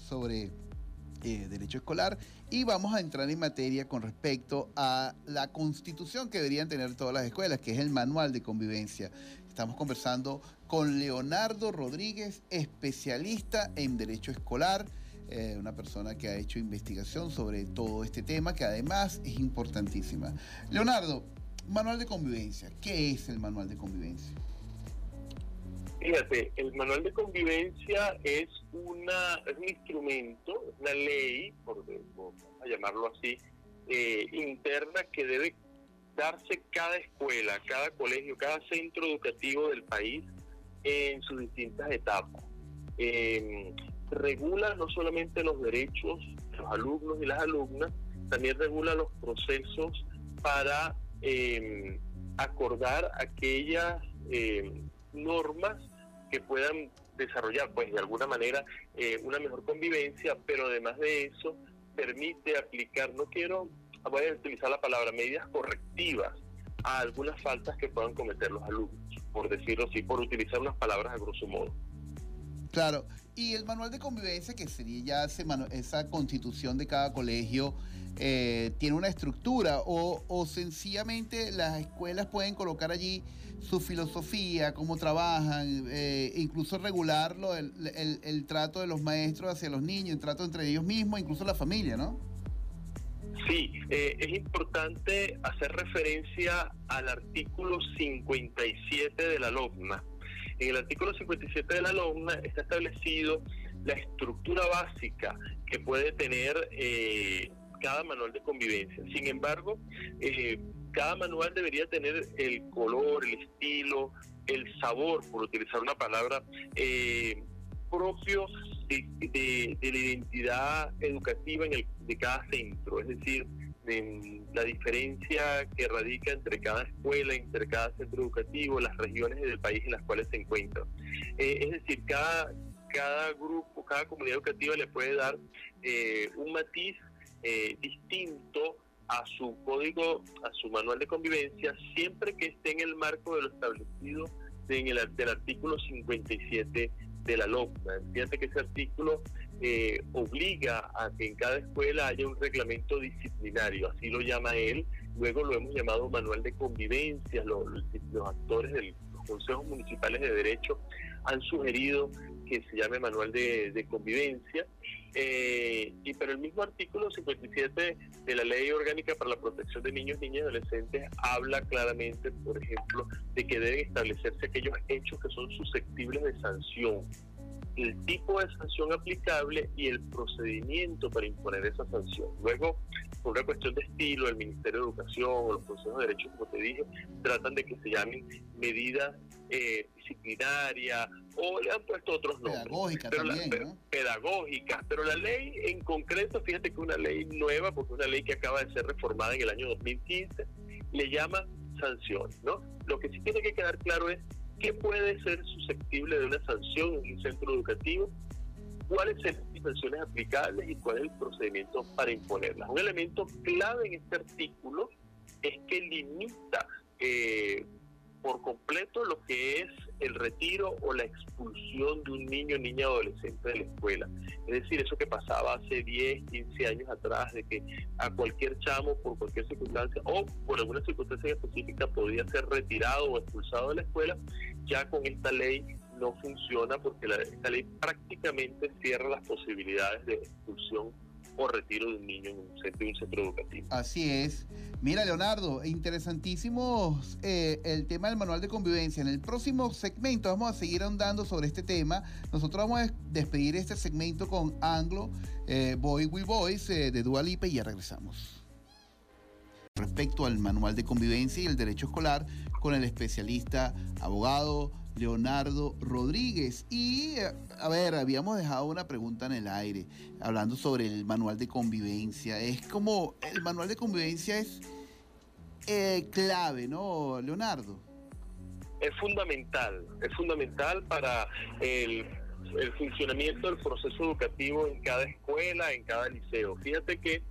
sobre eh, derecho escolar y vamos a entrar en materia con respecto a la constitución que deberían tener todas las escuelas, que es el manual de convivencia. Estamos conversando con Leonardo Rodríguez, especialista en derecho escolar. Eh, una persona que ha hecho investigación sobre todo este tema, que además es importantísima. Leonardo, manual de convivencia. ¿Qué es el manual de convivencia? Fíjate, el manual de convivencia es, una, un instrumento, una ley, por, llamarlo así, eh, interna que debe darse cada escuela, cada colegio, cada centro educativo del país en sus distintas etapas. Em, regula no solamente los derechos de los alumnos y las alumnas, también regula los procesos para em, acordar aquellas em, normas que puedan desarrollar, pues de alguna manera, eh, una mejor convivencia, pero además de eso, permite aplicar, no quiero, voy a utilizar la palabra, medidas correctivas a algunas faltas que puedan cometer los alumnos, por decirlo así, por utilizar unas palabras a grosso modo. Claro, y el manual de convivencia, que sería ya esa constitución de cada colegio, eh, tiene una estructura o, sencillamente las escuelas pueden colocar allí su filosofía, cómo trabajan, eh, incluso regularlo, el, trato de los maestros hacia los niños, el trato entre ellos mismos, incluso la familia, ¿no? Sí, eh, es importante hacer referencia al artículo 57 de la LOGMA. En el artículo 57 de la LOGMA está establecido la estructura básica que puede tener eh, cada manual de convivencia. Sin embargo, eh, cada manual debería tener el color, el estilo, el sabor, por utilizar una palabra, eh, propio de, la identidad educativa en el, de cada centro, es decir, la diferencia que radica entre cada escuela, entre cada centro educativo, las regiones del país en las cuales se encuentran. Eh, es decir, cada, cada grupo, cada comunidad educativa le puede dar un matiz eh, distinto a su código, a su manual de convivencia, siempre que esté en el marco de lo establecido en el del artículo 57 de la LOCMA. Fíjate que ese artículo eh, obliga a que en cada escuela haya un reglamento disciplinario, así lo llama él. Luego lo hemos llamado manual de convivencia. Los, los actores de los consejos municipales de derecho han sugerido que se llame manual de, convivencia. Eh, y pero el mismo artículo 57 de la Ley Orgánica para la Protección de Niños, Niñas y Adolescentes habla claramente, por ejemplo, de que deben establecerse aquellos hechos que son susceptibles de sanción el tipo de sanción aplicable y el procedimiento para imponer esa sanción. Luego, por una cuestión de estilo, el Ministerio de Educación o los consejos de derechos, como te dije, tratan de que se llamen medidas eh, disciplinarias o le han puesto otros nombres. Pedagógicas también, Pedagógicas, pero la ley en concreto, fíjate que es una ley nueva, porque es una ley que acaba de ser reformada en el año 2015, le llama sanciones, ¿no? Lo que sí tiene que quedar claro es qué puede ser susceptible de una sanción en un centro educativo, cuáles son las sanciones aplicables y cuál es el procedimiento para imponerlas. Un elemento clave en este artículo es que limita eh, por completo lo que es el retiro o la expulsión de un niño, niña, adolescente de la escuela. Es decir, eso que pasaba hace 10, 15 años atrás, de que a cualquier chamo, por cualquier circunstancia o por alguna circunstancia específica, podía ser retirado o expulsado de la escuela, ya con esta ley no funciona porque esta ley prácticamente cierra las posibilidades de expulsión o retiro de un niño en un centro, centro educativo. Así es. Mira, Leonardo, interesantísimo eh, el tema del manual de convivencia. En el próximo segmento vamos a seguir ahondando sobre este tema. Nosotros vamos a despedir este segmento con Anglo, eh, Boy Will Boys eh, de Dualipe y ya regresamos respecto al manual de convivencia y el derecho escolar con el especialista abogado Leonardo Rodríguez. Y, eh, a ver, habíamos dejado una pregunta en el aire, hablando sobre el manual de convivencia. Es como, el manual de convivencia es eh, clave, ¿no, Leonardo? Es fundamental, es fundamental para el, funcionamiento del proceso educativo en cada escuela, en cada liceo. Fíjate que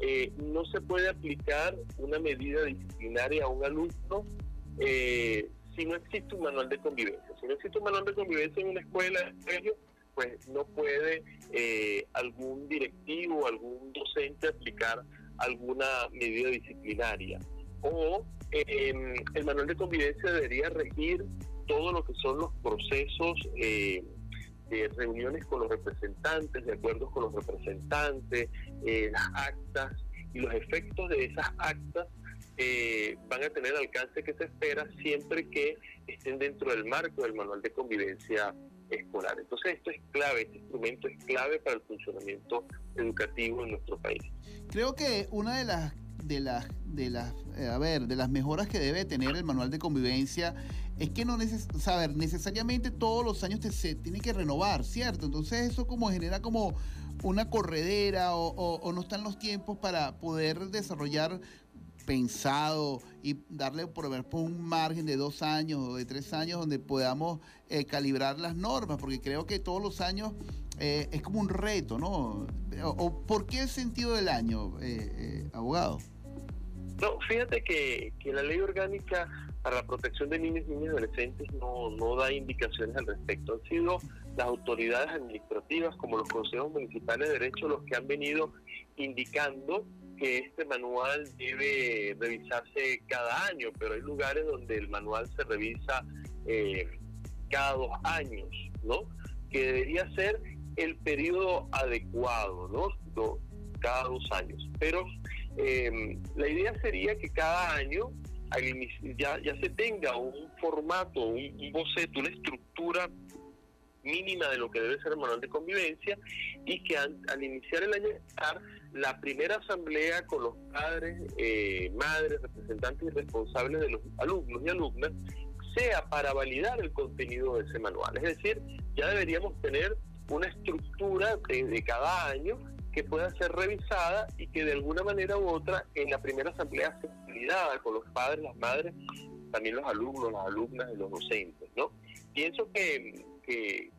eh, no se puede aplicar una medida disciplinaria a un alumno eh, si no existe un manual de convivencia. Si no existe un manual de convivencia en una escuela, pues no puede eh, algún directivo, algún docente aplicar alguna medida disciplinaria. O em, el manual de convivencia debería regir todo lo que son los procesos eh, de reuniones con los representantes, de acuerdos con los representantes, eh, las actas y los efectos de esas actas eh, van a tener el alcance que se espera siempre que estén dentro del marco del manual de convivencia escolar. Entonces esto es clave, este instrumento es clave para el funcionamiento educativo en nuestro país. Creo que una de las de las de las eh, a ver de las mejoras que debe tener el manual de convivencia es que no neces saber necesariamente todos los años se tiene que renovar cierto entonces eso como genera como una corredera o no están los tiempos para poder desarrollar pensado y darle por un margen de dos años o de tres años donde podamos eh, calibrar las normas, porque creo que todos los años eh, es como un reto, ¿no? O, ¿Por qué el sentido del año, eh, abogado? No, fíjate que, que, la ley orgánica para la protección de niños y niñas adolescentes no, no da indicaciones al respecto. Han sido las autoridades administrativas como los consejos municipales de derecho los que han venido indicando que este manual debe revisarse cada año, pero hay lugares donde el manual se revisa eh, cada dos años, ¿no? Que debería ser el periodo adecuado, ¿no? cada dos años. Pero em, la idea sería que cada año ya, ya se tenga un formato, un, boceto, una estructura mínima de lo que debe ser el manual de convivencia y que al, iniciar el año la primera asamblea con los padres, eh, madres, representantes y responsables de los alumnos y alumnas sea para validar el contenido de ese manual. Es decir, ya deberíamos tener una estructura de, cada año que pueda ser revisada y que de alguna manera u otra en la primera asamblea sea validada con los padres, las madres, también los alumnos, las alumnas y los docentes, ¿no? Pienso que, que,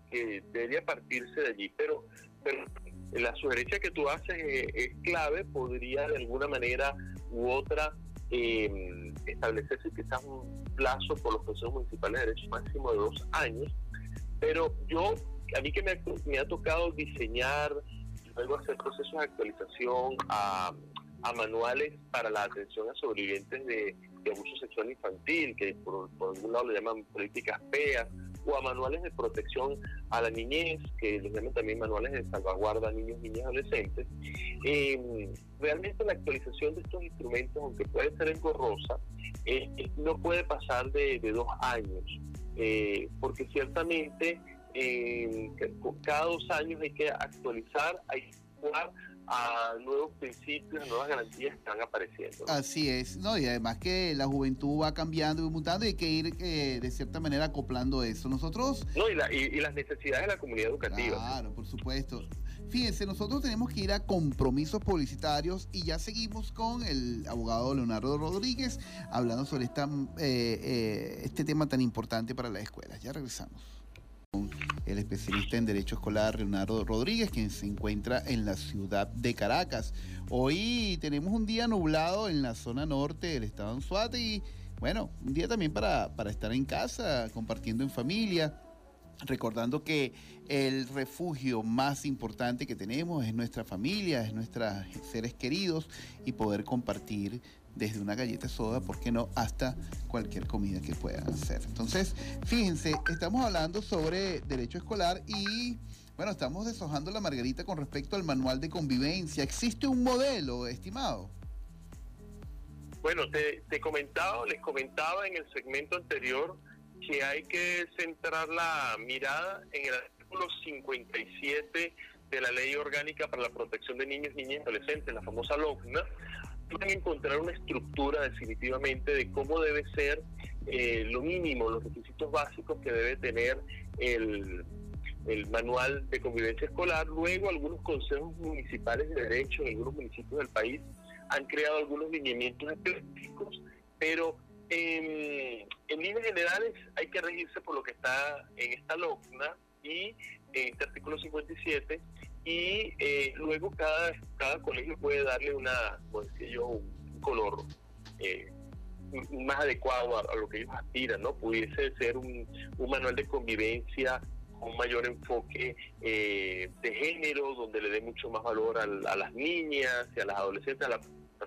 debería partirse de allí, pero, pero la sugerencia que tú haces es, clave, podría de alguna manera u otra eh, establecerse quizás un plazo por los consejos municipales de derechos máximo de dos años, pero yo, a mí que me, ha tocado diseñar, luego hacer procesos de actualización a, manuales para la atención a sobrevivientes de, abuso sexual infantil, que por, por algún lado le llaman políticas PEA, o a manuales de protección a la niñez, que les llaman también manuales de salvaguarda a niños, niñas adolescentes. Eh, realmente la actualización de estos instrumentos, aunque puede ser engorrosa, eh, eh, no puede pasar de, dos años, porque ciertamente cada dos años hay que actualizar, hay que jugar a nuevos principios, a nuevas garantías que están apareciendo. Así es, ¿no? Y además que la juventud va cambiando y mutando y hay que ir eh, de cierta manera acoplando eso. Nosotros... No, y, las necesidades de la comunidad educativa. Claro, por supuesto. Fíjense, nosotros tenemos que ir a compromisos publicitarios y ya seguimos con el abogado Leonardo Rodríguez hablando sobre esta, eh, eh, este tema tan importante para las escuelas. Ya regresamos el especialista en Derecho Escolar Leonardo Rodríguez, quien se encuentra en la ciudad de Caracas. Hoy tenemos un día nublado en la zona norte del estado de Anzuate y bueno, un día también para, para estar en casa, compartiendo en familia, recordando que el refugio más importante que tenemos es nuestra familia, es nuestros seres queridos y poder compartir desde una galleta soda, ¿por qué no? Hasta cualquier comida que puedan hacer. Entonces, fíjense, estamos hablando sobre derecho escolar y, bueno, estamos deshojando la margarita con respecto al manual de convivencia. ¿Existe un modelo, estimado? Bueno, te, te comentaba, les comentaba en el segmento anterior que hay que centrar la mirada en el artículo 57 de la Ley Orgánica para la Protección de Niños, Niñas y Adolescentes, la famosa LOCNA, pueden encontrar una estructura definitivamente de cómo debe ser eh, lo mínimo, los requisitos básicos que debe tener el, manual de convivencia escolar. Luego algunos consejos municipales de derecho en algunos municipios del país han creado algunos lineamientos específicos, pero en, en líneas generales hay que regirse por lo que está en esta logna y en este artículo 57 y eh, luego cada, cada colegio puede darle una, decía yo, un, color eh, más adecuado a, lo que ellos aspiran, ¿no? Pudiese ser un, un manual de convivencia un mayor enfoque eh, de género, donde le dé mucho más valor a, las niñas y a las adolescentes, a la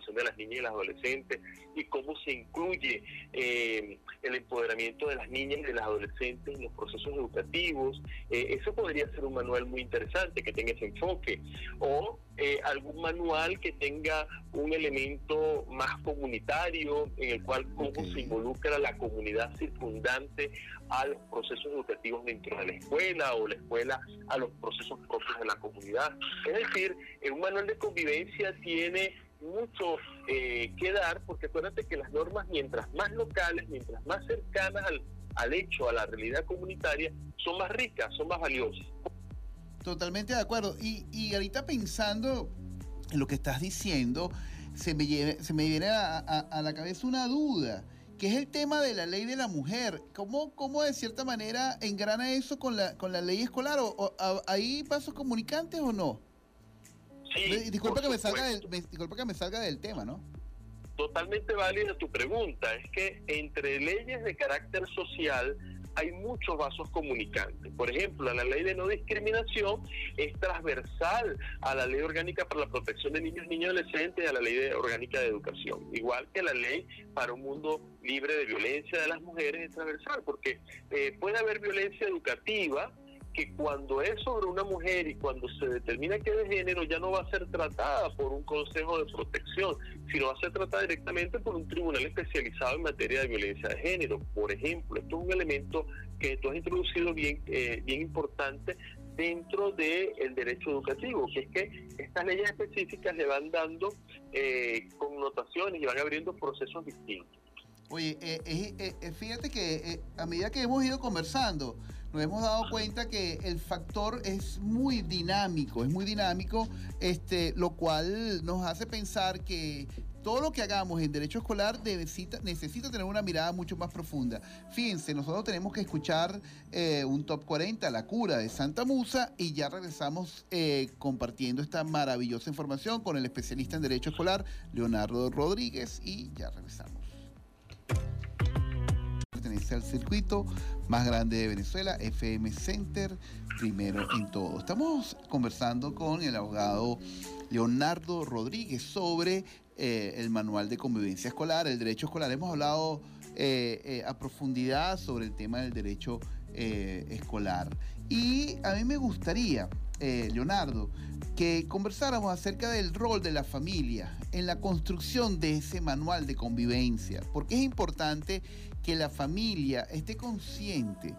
de las niñas y las adolescentes y cómo se incluye eh, el empoderamiento de las niñas y de las adolescentes en los procesos educativos. Eh, eso podría ser un manual muy interesante que tenga ese enfoque. O eh, algún manual que tenga un elemento más comunitario en el cual cómo se involucra la comunidad circundante a los procesos educativos dentro de la escuela o la escuela a los procesos propios de la comunidad. Es decir, un manual de convivencia tiene mucho eh, que dar, porque acuérdate que las normas, mientras más locales, mientras más cercanas al, al hecho, a la realidad comunitaria, son más ricas, son más valiosas. Totalmente de acuerdo. Y, y ahorita pensando en lo que estás diciendo, se me, se me viene a, a, la cabeza una duda, que es el tema de la ley de la mujer. ¿Cómo, cómo de cierta manera engrana eso con la, con la ley escolar? ¿O, ¿Hay pasos comunicantes o no? Disculpa, que me salga del, disculpa que me salga del tema, ¿no? Totalmente válida tu pregunta. Es que entre leyes de carácter social hay muchos vasos comunicantes. Por ejemplo, la ley de no discriminación es transversal a la ley orgánica para la protección de niños, niños y adolescentes y a la ley orgánica de educación. Igual que la ley para un mundo libre de violencia de las mujeres es transversal, porque eh, puede haber violencia educativa, que cuando es sobre una mujer y cuando se determina que es de género ya no va a ser tratada por un consejo de protección, sino va a ser tratada directamente por un tribunal especializado en materia de violencia de género. Por ejemplo, esto es un elemento que tú has introducido bien, eh, bien importante dentro del derecho educativo, que es que estas leyes específicas le van dando eh, connotaciones y van abriendo procesos distintos. Oye, eh, fíjate que a medida que hemos ido conversando, nos hemos dado cuenta que el factor es muy dinámico, es muy dinámico, este, lo cual nos hace pensar que todo lo que hagamos en derecho escolar necesita, necesita tener una mirada mucho más profunda. Fíjense, nosotros tenemos que escuchar eh, un top 40, La cura de Santa Musa, y ya regresamos eh, compartiendo esta maravillosa información con el especialista en derecho escolar, Leonardo Rodríguez, y ya regresamos pertenece al circuito más grande de Venezuela, FM Center, primero en todo. Estamos conversando con el abogado Leonardo Rodríguez sobre eh, el manual de convivencia escolar, el derecho escolar. Hemos hablado eh, eh, a profundidad sobre el tema del derecho escolar. Y a mí me gustaría, Leonardo, que conversáramos acerca del rol de la familia en la construcción de ese manual de convivencia, porque es importante que la familia esté consciente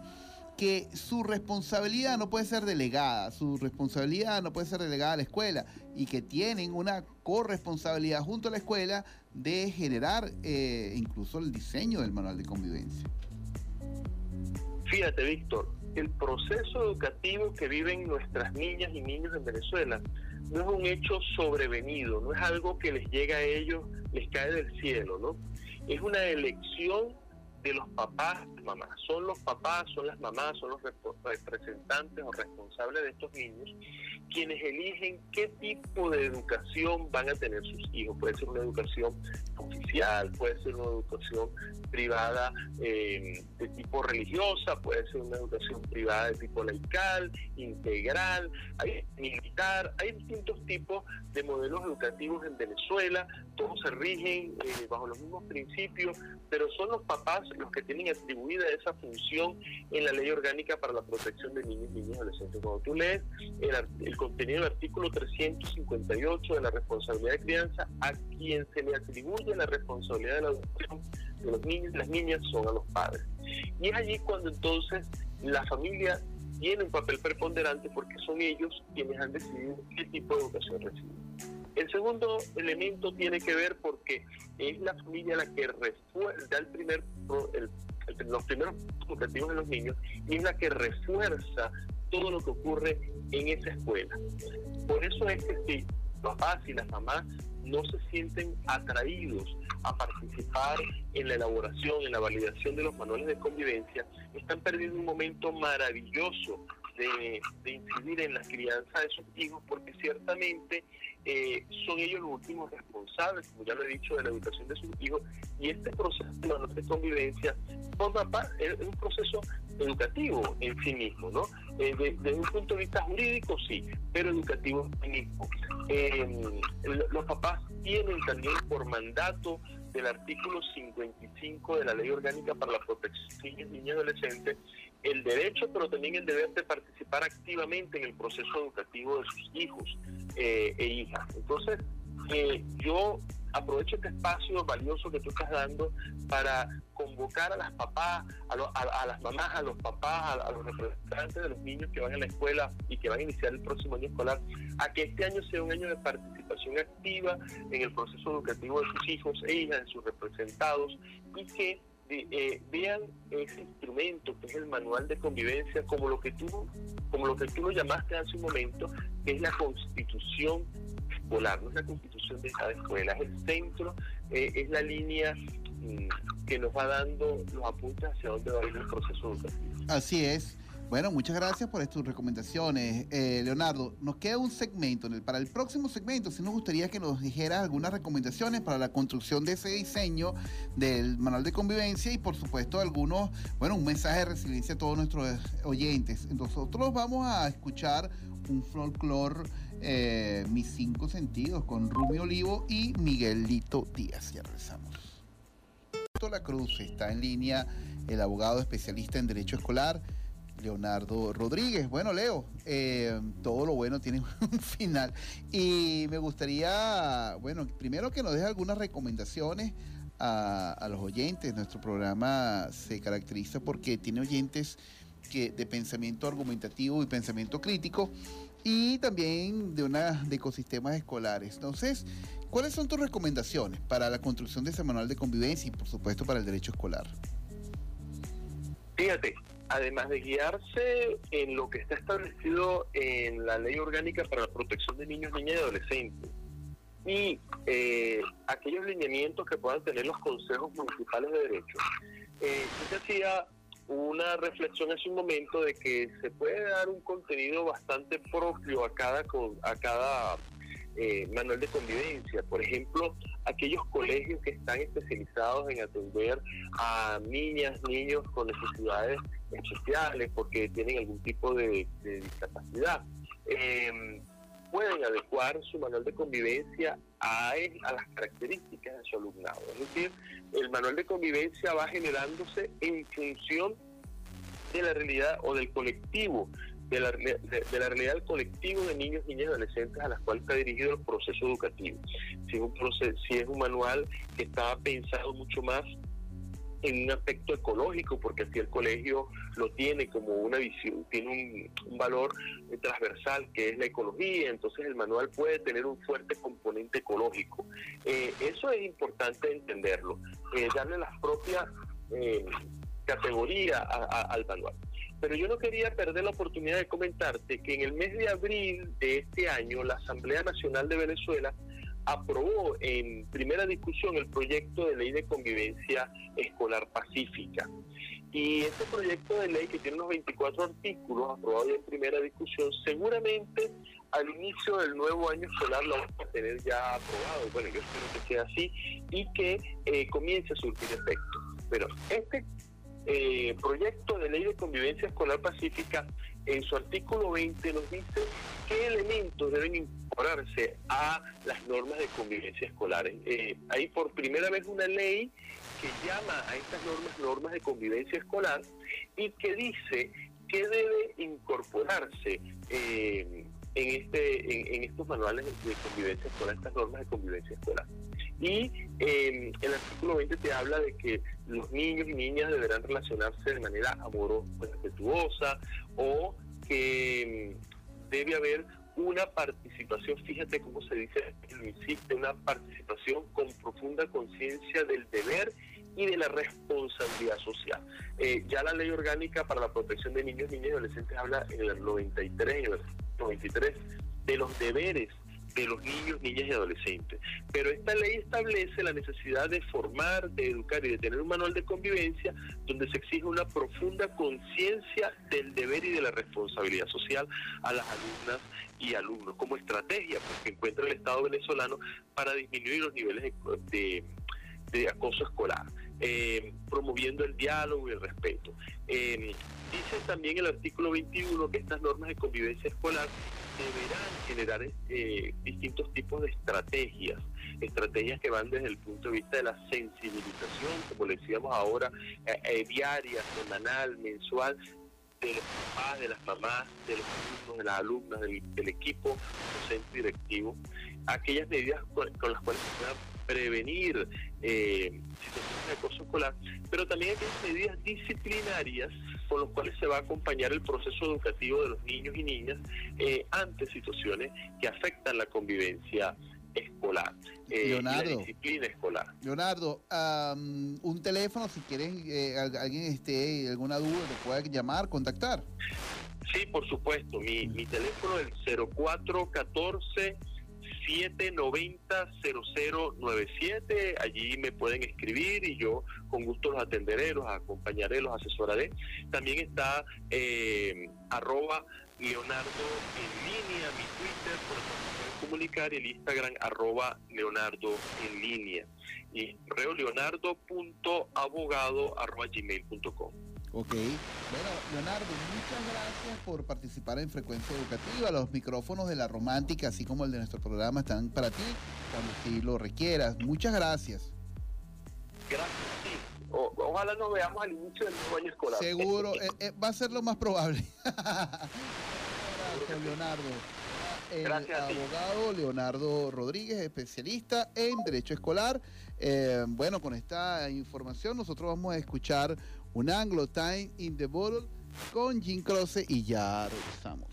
que su responsabilidad no puede ser delegada, su responsabilidad no puede ser delegada a la escuela y que tienen una corresponsabilidad junto a la escuela de generar eh, incluso el diseño del manual de convivencia. Fíjate, Víctor, el proceso educativo que viven nuestras niñas y niños en Venezuela no es un hecho sobrevenido, no es algo que les llega a ellos, les cae del cielo, ¿no? Es una elección de los papás, mamás. Son los papás, son las mamás, son los representantes o responsables de estos niños quienes eligen qué tipo de educación van a tener sus hijos. Puede ser una educación oficial, puede ser una educación privada eh, de tipo religiosa, puede ser una educación privada de tipo laical, integral, hay militar, hay distintos tipos de modelos educativos en Venezuela, todos se rigen eh, bajo los mismos principios, pero son los papás los que tienen atribuida esa función en la ley orgánica para la protección de niños, y adolescentes. Cuando tú lees el, contenido del artículo 358 de la responsabilidad de crianza, a quien se le atribuye la responsabilidad de la educación de los niños y las niñas son a los padres. Y es allí cuando entonces la familia tiene un papel preponderante porque son ellos quienes han decidido qué tipo de educación reciben. El segundo elemento tiene que ver porque es la familia la que refuerza el primer, los primeros objetivos de los niños y es la que refuerza todo lo que ocurre en esa escuela. Por eso es que si los papás y las mamás no se sienten atraídos a participar en la elaboración, en la validación de los manuales de convivencia, están perdiendo un momento maravilloso de, incidir en la crianza de sus hijos, porque ciertamente eh, son ellos los últimos responsables, como ya lo he dicho, de la educación de sus hijos, y este proceso de convivencia forma parte, es un proceso educativo en sí mismo, ¿no? Eh, desde un punto de vista jurídico, sí, pero educativo en sí mismo. Eh, los papás tienen también por mandato del artículo 55 de la Ley Orgánica para la Protección de Niños, y Adolescentes el derecho, pero también el deber de participar activamente en el proceso educativo de sus hijos eh, e hijas. Entonces, eh, yo aprovecho este espacio valioso que tú estás dando para convocar a las papás, a, las mamás, a los papás, a, los representantes de los niños que van a la escuela y que van a iniciar el próximo año escolar, a que este año sea un año de participación activa en el proceso educativo de sus hijos e hijas, de sus representados, y que eh, vean ese instrumento que es el manual de convivencia como lo que tú como lo que tú lo llamaste hace un momento que es la constitución escolar no es la constitución de cada escuela es el centro eh, es la línea mm, que nos va dando los apuntes hacia dónde va a ir el proceso educativo. Así es bueno, muchas gracias por tus recomendaciones, eh, Leonardo. Nos queda un segmento. Para el próximo segmento, sí nos gustaría que nos dijeras algunas recomendaciones para la construcción de ese diseño del manual de convivencia y, por supuesto, algunos, bueno, un mensaje de resiliencia a todos nuestros oyentes. Nosotros vamos a escuchar un folclore, eh, Mis Cinco Sentidos, con Rumi Olivo y Miguelito Díaz. Ya regresamos. La Cruz está en línea, el abogado especialista en Derecho Escolar Leonardo Rodríguez. Bueno, Leo, eh, todo lo bueno tiene un final. Y me gustaría, bueno, primero que nos deje algunas recomendaciones a, los oyentes. Nuestro programa se caracteriza porque tiene oyentes que, de pensamiento argumentativo y pensamiento crítico y también de, una, de ecosistemas escolares. Entonces, ¿cuáles son tus recomendaciones para la construcción de ese manual de convivencia y, por supuesto, para el derecho escolar? Fíjate, además de guiarse en lo que está establecido en la Ley Orgánica para la Protección de Niños, Niñas y Adolescentes, y eh, aquellos lineamientos que puedan tener los consejos municipales de derecho. Eh, yo hacía una reflexión hace un momento de que se puede dar un contenido bastante propio a cada, a cada eh, manual de convivencia. Por ejemplo, aquellos colegios que están especializados en atender a niñas, niños con necesidades especiales porque tienen algún tipo de, discapacidad. Em, pueden adecuar su manual de convivencia a, a, las características de su alumnado. Es decir, el manual de convivencia va generándose en función de la realidad o del colectivo de la, de, la realidad del colectivo de niños, niñas y adolescentes a las cuales está dirigido el proceso educativo. Si es un, si manual que está pensado mucho más en un aspecto ecológico, porque así el colegio lo tiene como una visión, tiene un, valor transversal que es la ecología, entonces el manual puede tener un fuerte componente ecológico. Eh, eso es importante entenderlo, eh, darle las propias eh, categorías al manual. Pero yo no quería perder la oportunidad de comentarte que en el mes de abril de este año la Asamblea Nacional de Venezuela aprobó en primera discusión el proyecto de ley de convivencia escolar pacífica. Y este proyecto de ley que tiene unos 24 artículos aprobado en primera discusión, seguramente al inicio del nuevo año escolar lo vamos a tener ya aprobado. Bueno, yo espero que sea así y que eh, comience a surtir efecto. Pero este eh, proyecto de ley de convivencia escolar pacífica, en su artículo 20 nos dice qué elementos deben incorporarse a las normas de convivencia escolares. Eh, hay por primera vez una ley que llama a estas normas normas de convivencia escolar y que dice que debe incorporarse eh, en, este, en, estos manuales de convivencia escolar, estas normas de convivencia escolar. Y eh, el artículo 20 te habla de que los niños y niñas deberán relacionarse de manera amorosa, respetuosa, o que mm, debe haber una participación, fíjate cómo se dice, insiste, una participación con profunda conciencia del deber y de la responsabilidad social. Eh, ya la ley orgánica para la protección de niños, niñas y adolescentes habla en el 93, en el 93, de los deberes de los niños, niñas y adolescentes. Pero esta ley establece la necesidad de formar, de educar y de tener un manual de convivencia donde se exige una profunda conciencia del deber y de la responsabilidad social a las alumnas y alumnos como estrategia que encuentra el Estado venezolano para disminuir los niveles de, acoso escolar, eh, promoviendo el diálogo y el respeto. Eh, dice también el artículo 21 que estas normas de convivencia escolar deberán generar eh, distintos tipos de estrategias, estrategias que van desde el punto de vista de la sensibilización, como le decíamos ahora, eh, eh, diaria, semanal, mensual, de los papás, de las mamás, de los alumnos, de las alumnas, del, equipo docente directivo, aquellas medidas con, las cuales se puedan prevenir situaciones de acoso escolar, pero también aquellas medidas disciplinarias con los cuales se va a acompañar el proceso educativo de los niños y niñas eh, ante situaciones que afectan la convivencia escolar, eh, la disciplina escolar. Leonardo, un teléfono, si quieren, eh, alguien esté, alguna duda, te puede llamar, contactar. Sí, por supuesto, mi, mi teléfono es el 0414 790-0097. Allí me pueden escribir y yo con gusto los atenderé, los acompañaré, los asesoraré. También está eh, arroba Leonardo en línea, mi Twitter, por eso pueden comunicar, el Instagram arroba Leonardo en línea. Y correo leonardo.abogado arroba gmail.com. Ok. Bueno, Leonardo, muchas gracias por participar en Frecuencia Educativa. Los micrófonos de la romántica, así como el de nuestro programa, están para ti cuando si lo requieras. Muchas gracias. Gracias, sí. ojalá nos veamos al inicio del nuevo año escolar. Seguro, eh, eh, va a ser lo más probable. gracias, Leonardo. El abogado Leonardo Rodríguez, especialista en Derecho Escolar. Eh, bueno, con esta información nosotros vamos a escuchar un Anglo Time in the Bottle con Jim Croce y ya regresamos.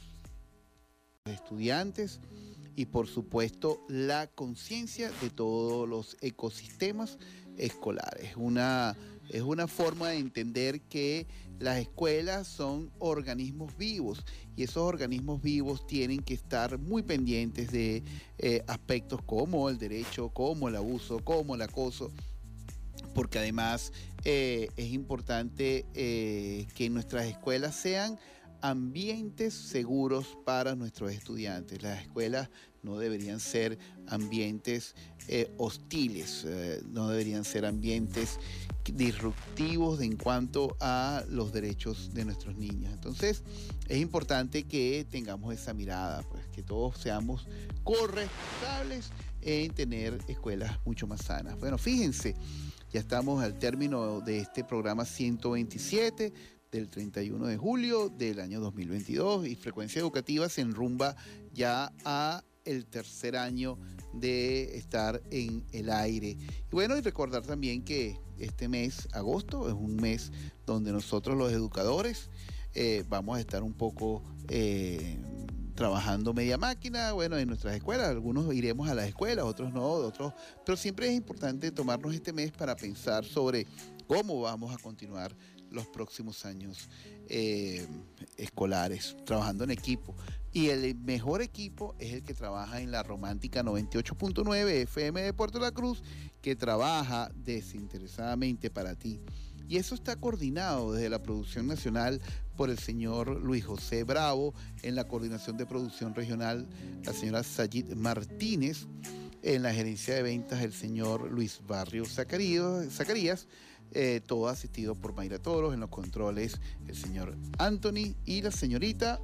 Estudiantes y por supuesto la conciencia de todos los ecosistemas escolares. Una, es una forma de entender que las escuelas son organismos vivos y esos organismos vivos tienen que estar muy pendientes de eh, aspectos como el derecho, como el abuso, como el acoso porque además eh, es importante eh, que nuestras escuelas sean ambientes seguros para nuestros estudiantes. Las escuelas no deberían ser ambientes eh, hostiles, no deberían ser ambientes disruptivos en cuanto a los derechos de nuestros niños. Entonces, es importante que tengamos esa mirada, pues que todos seamos corresponsables en tener escuelas mucho más sanas. Bueno, fíjense, ya estamos al término de este programa 127 del 31 de julio del año 2022 y Frecuencia Educativa se enrumba ya a el tercer año de estar en el aire. Y bueno, y recordar también que este mes, agosto, es un mes donde nosotros los educadores eh, vamos a estar un poco eh, trabajando media máquina, bueno, en nuestras escuelas, algunos iremos a las escuelas, otros no, otros, pero siempre es importante tomarnos este mes para pensar sobre cómo vamos a continuar los próximos años eh, escolares, trabajando en equipo. Y el mejor equipo es el que trabaja en la Romántica 98.9 FM de Puerto La Cruz, que trabaja desinteresadamente para ti. Y eso está coordinado desde la producción nacional por el señor Luis José Bravo, en la coordinación de producción regional la señora Sayid Martínez, en la gerencia de ventas el señor Luis Barrio Zacarías, eh, todo asistido por Mayra Toros, en los controles el señor Anthony y la señorita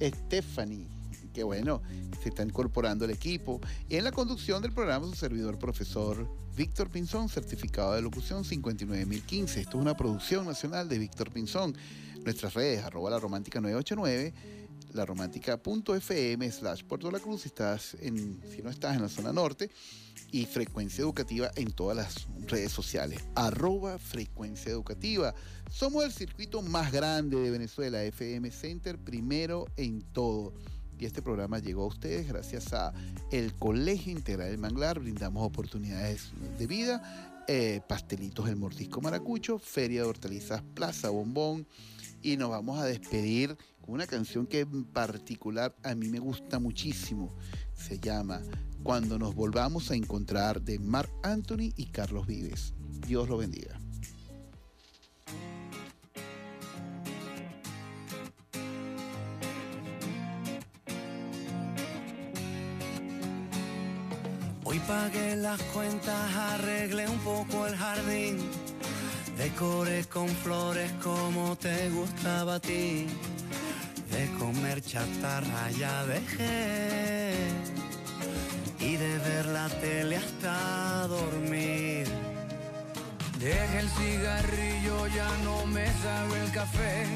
Stephanie que bueno, se está incorporando el equipo. En la conducción del programa su servidor profesor Víctor Pinzón, certificado de locución 59015. Esto es una producción nacional de Víctor Pinzón. Nuestras redes, arroba la romántica 989, la romántica.fm slash Puerto La Cruz si, estás en, si no estás en la zona norte y frecuencia educativa en todas las redes sociales. Arroba frecuencia educativa. Somos el circuito más grande de Venezuela, FM Center, primero en todo. Y este programa llegó a ustedes gracias a el Colegio Integral del Manglar. Brindamos oportunidades de vida, eh, pastelitos El Mordisco Maracucho, Feria de Hortalizas Plaza Bombón y nos vamos a despedir con una canción que en particular a mí me gusta muchísimo. Se llama Cuando nos volvamos a encontrar de Mark Anthony y Carlos Vives. Dios lo bendiga. Pagué las cuentas, arreglé un poco el jardín, decoré con flores como te gustaba a ti, de comer chatarra ya dejé y de ver la tele hasta dormir. Deje el cigarrillo, ya no me sabe el café.